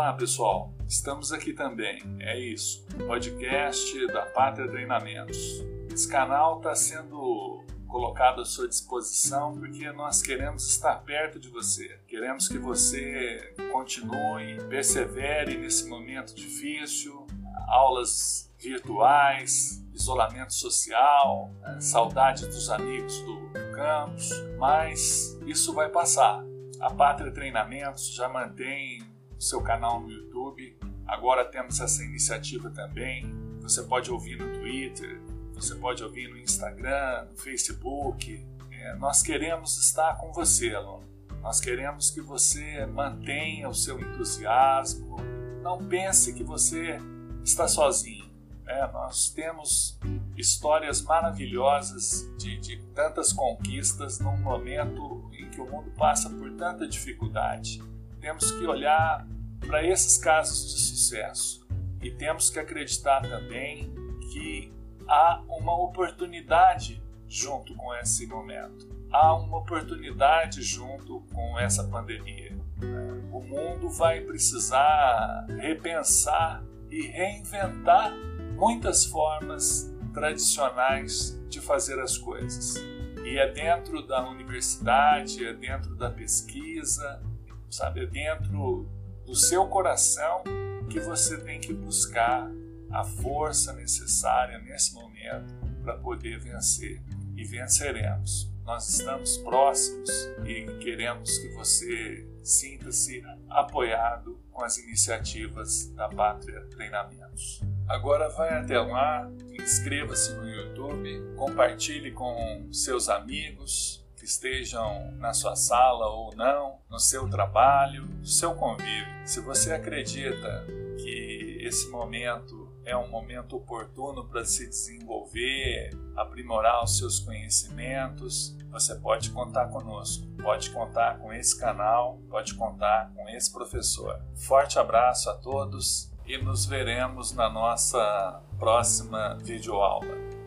Olá, pessoal. Estamos aqui também. É isso. Podcast da Pátria Treinamentos. Esse canal está sendo colocado à sua disposição porque nós queremos estar perto de você. Queremos que você continue, persevere nesse momento difícil, aulas virtuais, isolamento social, saudade dos amigos do campus, mas isso vai passar. A Pátria Treinamentos já mantém seu canal no YouTube. Agora temos essa iniciativa também. Você pode ouvir no Twitter, você pode ouvir no Instagram, no Facebook. É, nós queremos estar com você, aluno. Nós queremos que você mantenha o seu entusiasmo. Não pense que você está sozinho. É, nós temos histórias maravilhosas de, de tantas conquistas num momento em que o mundo passa por tanta dificuldade. Temos que olhar para esses casos de sucesso e temos que acreditar também que há uma oportunidade junto com esse momento. Há uma oportunidade junto com essa pandemia. O mundo vai precisar repensar e reinventar muitas formas tradicionais de fazer as coisas. E é dentro da universidade, é dentro da pesquisa, sabe, é dentro do seu coração que você tem que buscar a força necessária nesse momento para poder vencer. E venceremos. Nós estamos próximos e queremos que você sinta-se apoiado com as iniciativas da Pátria Treinamentos. Agora vai até lá, inscreva-se no YouTube, compartilhe com seus amigos estejam na sua sala ou não, no seu trabalho, no seu convívio. Se você acredita que esse momento é um momento oportuno para se desenvolver, aprimorar os seus conhecimentos, você pode contar conosco, pode contar com esse canal, pode contar com esse professor. Forte abraço a todos e nos veremos na nossa próxima videoaula.